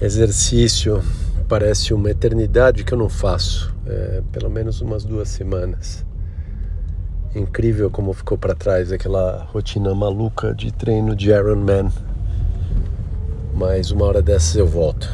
exercício parece uma eternidade que eu não faço, é, pelo menos umas duas semanas. Incrível como ficou para trás aquela rotina maluca de treino de Iron Man. Mas uma hora dessas eu volto.